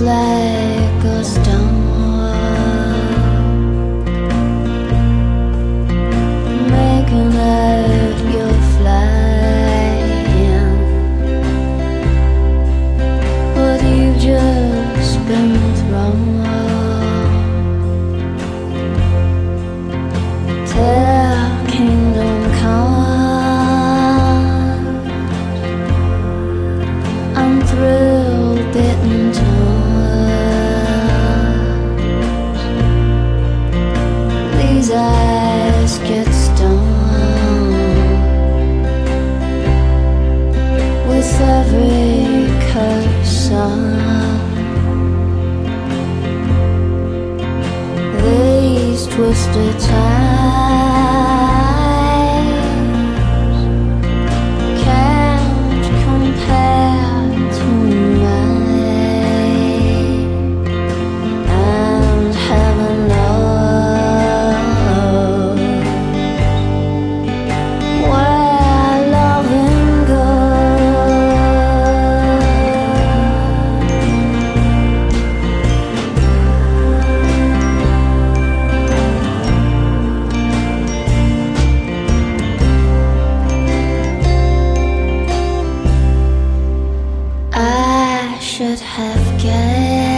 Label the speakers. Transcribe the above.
Speaker 1: like a stone. eyes gets done, with every curse These twisted times. should have guessed.